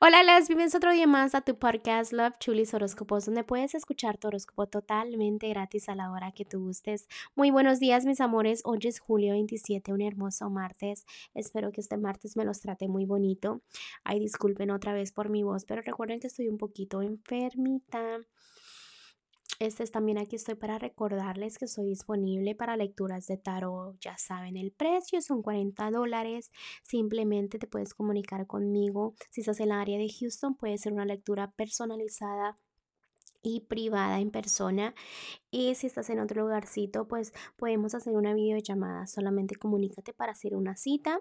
Hola, las bienvenidos otro día más a tu podcast Love Chulis Horóscopos, donde puedes escuchar tu horóscopo totalmente gratis a la hora que tú gustes. Muy buenos días, mis amores. Hoy es julio 27, un hermoso martes. Espero que este martes me los trate muy bonito. Ay, disculpen otra vez por mi voz, pero recuerden que estoy un poquito enfermita. Este es también aquí estoy para recordarles que soy disponible para lecturas de tarot. Ya saben, el precio son 40 dólares. Simplemente te puedes comunicar conmigo. Si estás en el área de Houston, puede ser una lectura personalizada y privada en persona. Y si estás en otro lugarcito, pues podemos hacer una videollamada. Solamente comunícate para hacer una cita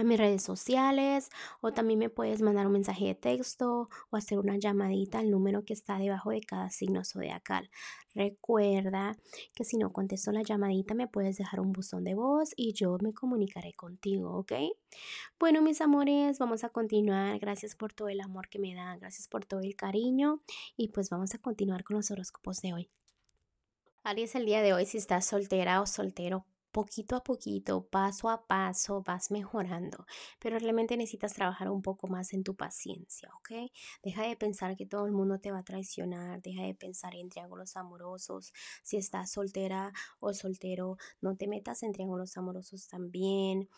a mis redes sociales o también me puedes mandar un mensaje de texto o hacer una llamadita al número que está debajo de cada signo zodiacal. Recuerda que si no contesto la llamadita me puedes dejar un buzón de voz y yo me comunicaré contigo, ¿ok? Bueno, mis amores, vamos a continuar. Gracias por todo el amor que me dan, gracias por todo el cariño y pues vamos a continuar con los horóscopos de hoy. Aries, el día de hoy, si estás soltera o soltero, poquito a poquito, paso a paso, vas mejorando, pero realmente necesitas trabajar un poco más en tu paciencia, ¿ok? Deja de pensar que todo el mundo te va a traicionar, deja de pensar en triángulos amorosos, si estás soltera o soltero, no te metas en triángulos amorosos también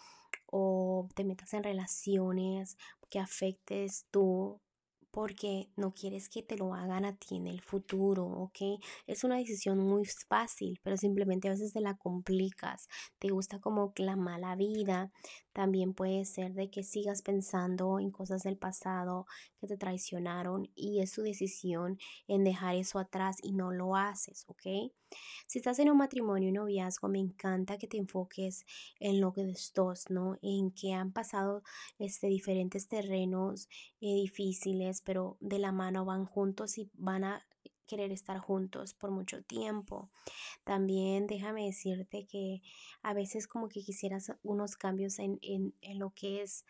o te metas en relaciones que afectes tú porque no quieres que te lo hagan a ti en el futuro, ¿ok? Es una decisión muy fácil, pero simplemente a veces te la complicas, te gusta como la mala vida, también puede ser de que sigas pensando en cosas del pasado que te traicionaron y es tu decisión en dejar eso atrás y no lo haces, ¿ok? Si estás en un matrimonio y noviazgo, me encanta que te enfoques en lo que de estos, ¿no? En que han pasado este, diferentes terrenos difíciles, pero de la mano van juntos y van a querer estar juntos por mucho tiempo. También déjame decirte que a veces como que quisieras unos cambios en, en, en lo que es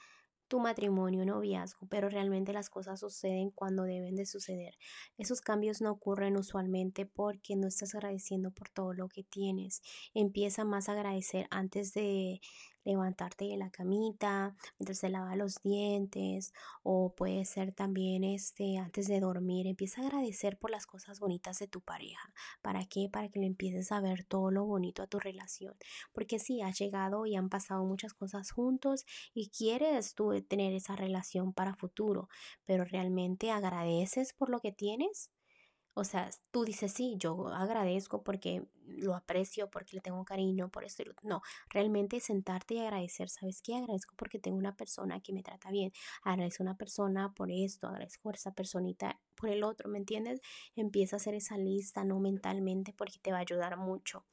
tu matrimonio, noviazgo, pero realmente las cosas suceden cuando deben de suceder. Esos cambios no ocurren usualmente porque no estás agradeciendo por todo lo que tienes. Empieza más a agradecer antes de levantarte de la camita, mientras se lava los dientes o puede ser también este antes de dormir, empieza a agradecer por las cosas bonitas de tu pareja. ¿Para qué? Para que le empieces a ver todo lo bonito a tu relación. Porque si has llegado y han pasado muchas cosas juntos y quieres tú tener esa relación para futuro, pero realmente agradeces por lo que tienes. O sea, tú dices, sí, yo agradezco porque lo aprecio, porque le tengo cariño, por esto. No, realmente sentarte y agradecer. ¿Sabes qué? Agradezco porque tengo una persona que me trata bien. Agradezco a una persona por esto, agradezco por esa personita, por el otro, ¿me entiendes? Empieza a hacer esa lista, no mentalmente, porque te va a ayudar mucho.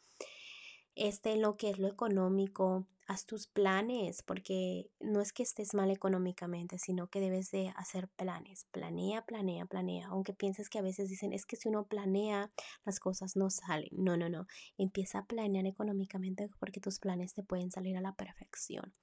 Este, lo que es lo económico, haz tus planes, porque no es que estés mal económicamente, sino que debes de hacer planes. Planea, planea, planea. Aunque pienses que a veces dicen, es que si uno planea, las cosas no salen. No, no, no. Empieza a planear económicamente porque tus planes te pueden salir a la perfección.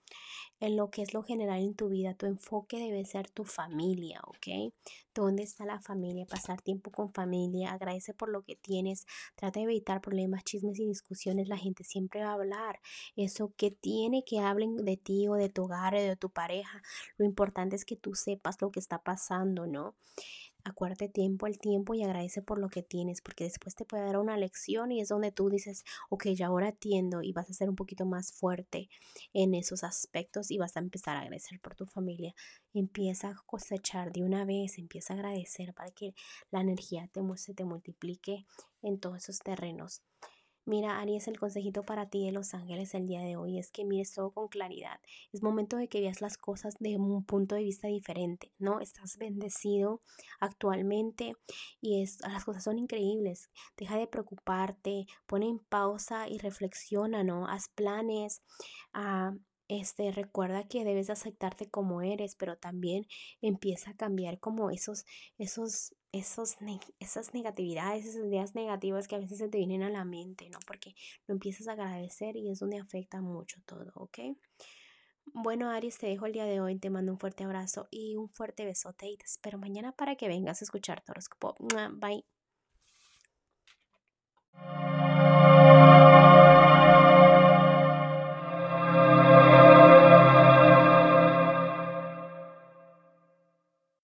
En lo que es lo general en tu vida, tu enfoque debe ser tu familia, ¿ok? ¿Dónde está la familia? Pasar tiempo con familia, agradece por lo que tienes, trata de evitar problemas, chismes y discusiones. La gente siempre va a hablar. Eso que tienes tiene que hablen de ti o de tu hogar o de tu pareja. Lo importante es que tú sepas lo que está pasando, ¿no? Acuérdate tiempo al tiempo y agradece por lo que tienes, porque después te puede dar una lección y es donde tú dices, ok, ya ahora atiendo y vas a ser un poquito más fuerte en esos aspectos y vas a empezar a agradecer por tu familia. Empieza a cosechar de una vez, empieza a agradecer para que la energía te, se te multiplique en todos esos terrenos. Mira, Aries, el consejito para ti de Los Ángeles el día de hoy es que mires todo con claridad. Es momento de que veas las cosas de un punto de vista diferente, ¿no? Estás bendecido actualmente y es, las cosas son increíbles. Deja de preocuparte, pone en pausa y reflexiona, ¿no? Haz planes. Ah, este, recuerda que debes aceptarte como eres, pero también empieza a cambiar como esos, esos esos, esas negatividades, esas ideas negativas que a veces se te vienen a la mente, ¿no? Porque no empiezas a agradecer y es donde afecta mucho todo, ¿ok? Bueno, Aries, te dejo el día de hoy, te mando un fuerte abrazo y un fuerte besote y te espero mañana para que vengas a escuchar tu horóscopo. Bye.